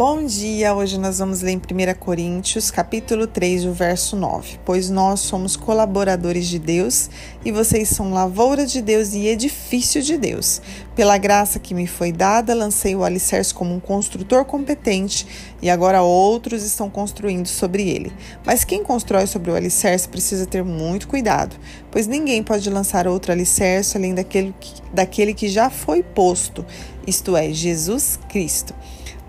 Bom dia! Hoje nós vamos ler em 1 Coríntios, capítulo 3, o verso 9. Pois nós somos colaboradores de Deus e vocês são lavoura de Deus e edifício de Deus. Pela graça que me foi dada, lancei o alicerce como um construtor competente e agora outros estão construindo sobre ele. Mas quem constrói sobre o alicerce precisa ter muito cuidado, pois ninguém pode lançar outro alicerce além daquele que, daquele que já foi posto, isto é, Jesus Cristo.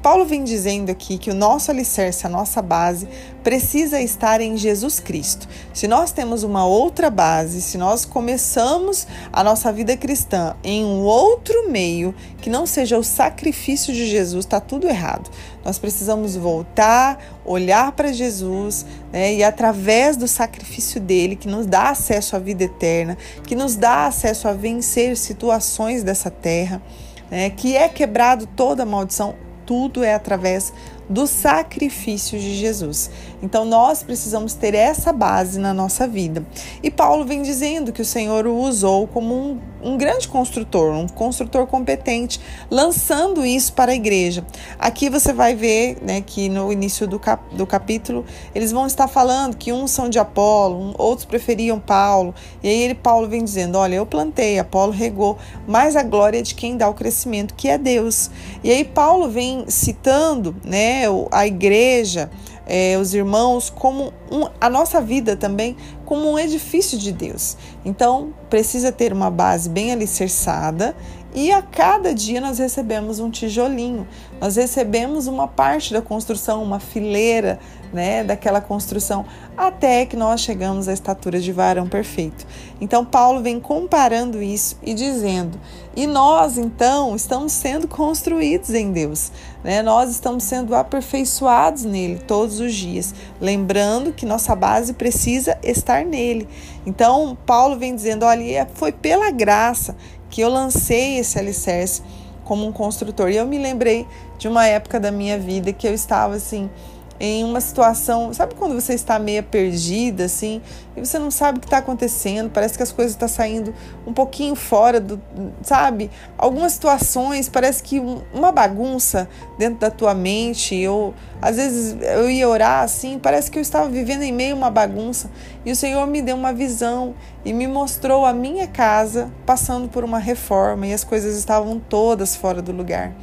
Paulo vem dizendo aqui que o nosso alicerce, a nossa base, precisa estar em Jesus Cristo. Se nós temos uma outra base, se nós começamos a nossa vida cristã em um outro meio que não seja o sacrifício de Jesus, está tudo errado. Nós precisamos voltar, olhar para Jesus né, e através do sacrifício dele, que nos dá acesso à vida eterna, que nos dá acesso a vencer situações dessa terra. Né, que é quebrado toda maldição, tudo é através do sacrifício de Jesus. Então nós precisamos ter essa base na nossa vida. E Paulo vem dizendo que o Senhor o usou como um, um grande construtor, um construtor competente, lançando isso para a igreja. Aqui você vai ver né, que no início do, cap, do capítulo eles vão estar falando que uns são de Apolo, outros preferiam Paulo. E aí ele, Paulo vem dizendo: Olha, eu plantei, Apolo regou, mas a glória é de quem dá o crescimento, que é Deus. E aí Paulo vem citando né, a igreja, é, os irmãos, como um, a nossa vida também, como um edifício de Deus. Então, precisa ter uma base bem alicerçada e a cada dia nós recebemos um tijolinho, nós recebemos uma parte da construção, uma fileira né, daquela construção, até que nós chegamos à estatura de varão perfeito. Então, Paulo vem comparando isso e dizendo: e nós, então, estamos sendo construídos em Deus, né? nós estamos sendo aperfeiçoados nele todos os dias, lembrando que nossa base precisa estar nele. Então, Paulo vem dizendo: olha, foi pela graça que eu lancei esse alicerce como um construtor. E eu me lembrei de uma época da minha vida que eu estava assim em uma situação, sabe quando você está meio perdida assim, e você não sabe o que está acontecendo, parece que as coisas estão tá saindo um pouquinho fora do, sabe? Algumas situações parece que uma bagunça dentro da tua mente, eu às vezes eu ia orar assim, parece que eu estava vivendo em meio a uma bagunça, e o Senhor me deu uma visão e me mostrou a minha casa passando por uma reforma e as coisas estavam todas fora do lugar.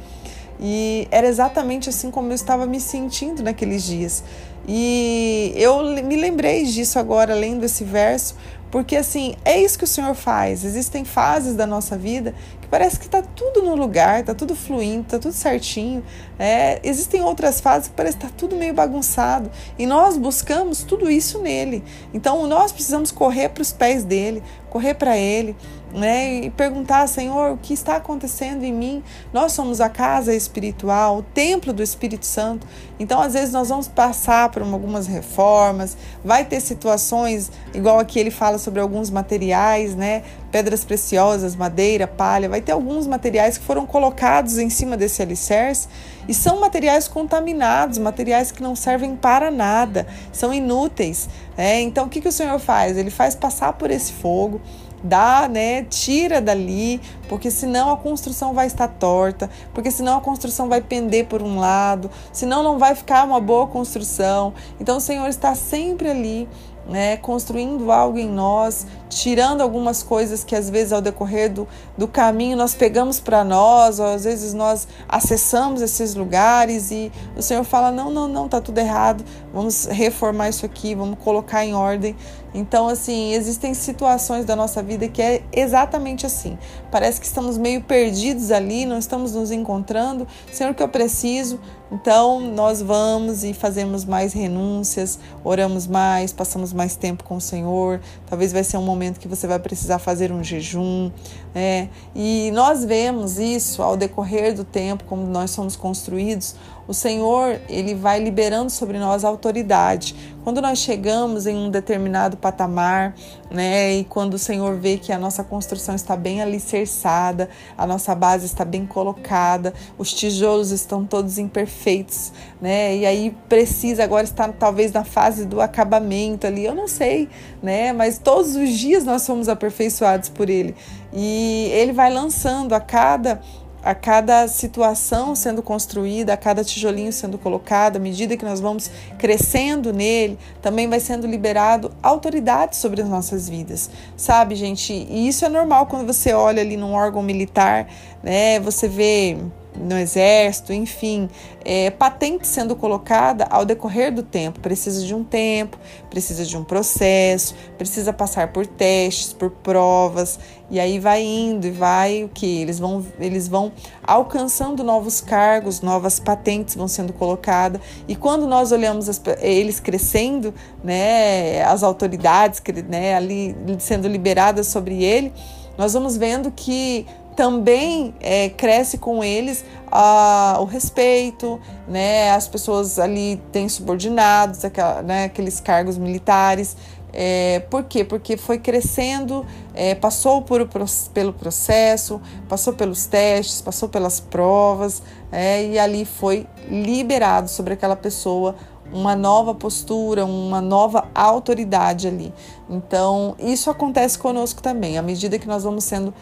E era exatamente assim como eu estava me sentindo naqueles dias. E eu me lembrei disso agora, lendo esse verso, porque assim, é isso que o Senhor faz. Existem fases da nossa vida que parece que está tudo no lugar, está tudo fluindo, está tudo certinho. É, existem outras fases que parece que está tudo meio bagunçado. E nós buscamos tudo isso nele. Então nós precisamos correr para os pés dele, correr para ele né, e perguntar, Senhor, o que está acontecendo em mim? Nós somos a casa espiritual, o templo do Espírito Santo. Então, às vezes, nós vamos passar por algumas reformas, vai ter situações, igual aqui ele fala sobre alguns materiais, né? Pedras preciosas, madeira, palha, vai ter alguns materiais que foram colocados em cima desse alicerce e são materiais contaminados, materiais que não servem para nada, são inúteis. Né? Então, o que, que o Senhor faz? Ele faz passar por esse fogo dá, né, tira dali, porque senão a construção vai estar torta, porque senão a construção vai pender por um lado, senão não vai ficar uma boa construção. Então o Senhor está sempre ali né, construindo algo em nós, tirando algumas coisas que às vezes ao decorrer do, do caminho nós pegamos para nós, ou às vezes nós acessamos esses lugares e o Senhor fala: não, não, não, tá tudo errado, vamos reformar isso aqui, vamos colocar em ordem. Então, assim, existem situações da nossa vida que é exatamente assim. Parece que estamos meio perdidos ali, não estamos nos encontrando. Senhor, que eu preciso, então, nós vamos e fazemos mais renúncias, oramos mais, passamos mais tempo com o Senhor. Talvez vai ser um momento que você vai precisar fazer um jejum. Né? E nós vemos isso ao decorrer do tempo, como nós somos construídos. O Senhor, ele vai liberando sobre nós autoridade. Quando nós chegamos em um determinado patamar, né, e quando o Senhor vê que a nossa construção está bem alicerçada, a nossa base está bem colocada, os tijolos estão todos imperfeitos, né, e aí precisa agora estar talvez na fase do acabamento ali, eu não sei, né, mas todos os dias nós somos aperfeiçoados por Ele. E Ele vai lançando a cada a cada situação sendo construída, a cada tijolinho sendo colocado, à medida que nós vamos crescendo nele, também vai sendo liberado autoridade sobre as nossas vidas. Sabe, gente? E isso é normal quando você olha ali num órgão militar, né? Você vê no exército, enfim, é, patente sendo colocada ao decorrer do tempo. Precisa de um tempo, precisa de um processo, precisa passar por testes, por provas, e aí vai indo e vai o que? Eles vão, eles vão alcançando novos cargos, novas patentes vão sendo colocadas, e quando nós olhamos as, eles crescendo, né, as autoridades né, ali sendo liberadas sobre ele, nós vamos vendo que também é, cresce com eles a, o respeito, né? As pessoas ali têm subordinados, aquela, né? aqueles cargos militares. É, por quê? Porque foi crescendo, é, passou por, pelo processo, passou pelos testes, passou pelas provas, é, e ali foi liberado sobre aquela pessoa uma nova postura, uma nova autoridade ali. Então, isso acontece conosco também, à medida que nós vamos sendo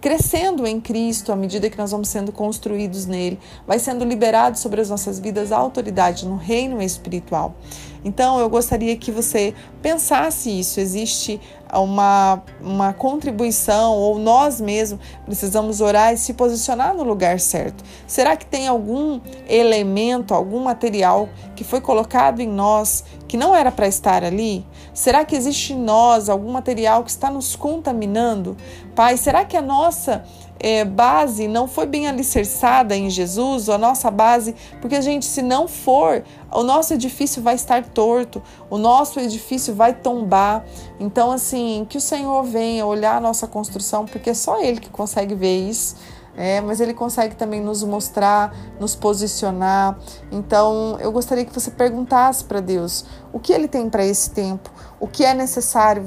crescendo em Cristo à medida que nós vamos sendo construídos nele, vai sendo liberado sobre as nossas vidas a autoridade no reino espiritual. Então eu gostaria que você pensasse isso. Existe uma, uma contribuição, ou nós mesmos precisamos orar e se posicionar no lugar certo. Será que tem algum elemento, algum material que foi colocado em nós que não era para estar ali? Será que existe em nós algum material que está nos contaminando? Pai, será que a nossa é, base não foi bem alicerçada em Jesus, a nossa base, porque a gente, se não for, o nosso edifício vai estar torto, o nosso edifício vai tombar. Então, assim, que o Senhor venha olhar a nossa construção, porque é só Ele que consegue ver isso. É, mas ele consegue também nos mostrar, nos posicionar. Então, eu gostaria que você perguntasse para Deus o que ele tem para esse tempo, o que é necessário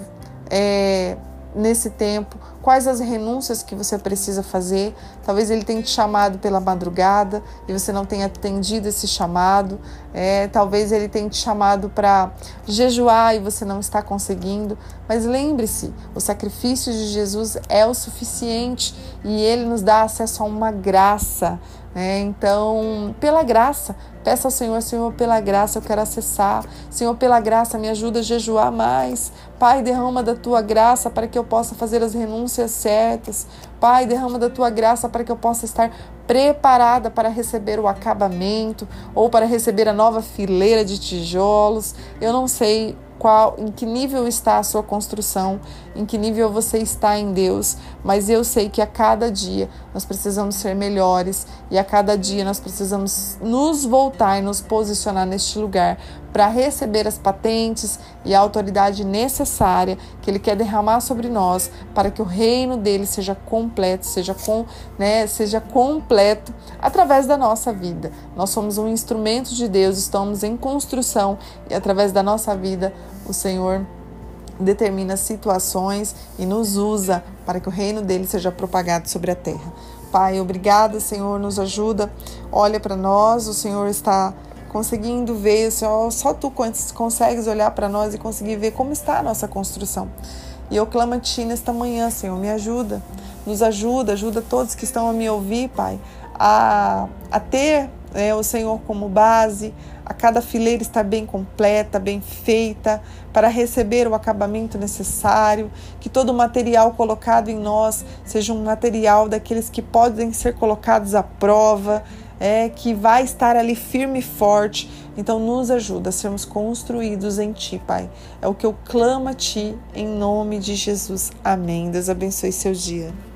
é, nesse tempo, quais as renúncias que você precisa fazer. Talvez ele tenha te chamado pela madrugada e você não tenha atendido esse chamado. É, talvez ele tenha te chamado para jejuar e você não está conseguindo. Mas lembre-se, o sacrifício de Jesus é o suficiente e ele nos dá acesso a uma graça. É, então, pela graça, peça ao Senhor, Senhor, pela graça eu quero acessar. Senhor, pela graça, me ajuda a jejuar mais. Pai, derrama da tua graça para que eu possa fazer as renúncias certas. Pai, derrama da tua graça para que eu possa estar preparada para receber o acabamento ou para receber a nova fileira de tijolos. Eu não sei qual, em que nível está a sua construção, em que nível você está em Deus, mas eu sei que a cada dia nós precisamos ser melhores e a cada dia nós precisamos nos voltar e nos posicionar neste lugar para receber as patentes e a autoridade necessária que Ele quer derramar sobre nós para que o reino dele seja completo, seja, com, né, seja completo através da nossa vida. Nós somos um instrumento de Deus, estamos em construção e através da nossa vida o Senhor determina situações e nos usa para que o reino dele seja propagado sobre a terra. Pai, obrigada, Senhor, nos ajuda. Olha para nós, o Senhor está conseguindo ver, Senhor, só tu consegues olhar para nós e conseguir ver como está a nossa construção. E eu clamo a Ti nesta manhã, Senhor, me ajuda, nos ajuda, ajuda todos que estão a me ouvir, Pai, a, a ter é, o Senhor como base, a cada fileira estar bem completa, bem feita, para receber o acabamento necessário, que todo o material colocado em nós seja um material daqueles que podem ser colocados à prova, é, que vai estar ali firme e forte. Então, nos ajuda a sermos construídos em Ti, Pai. É o que eu clamo a Ti, em nome de Jesus. Amém. Deus abençoe seu dia.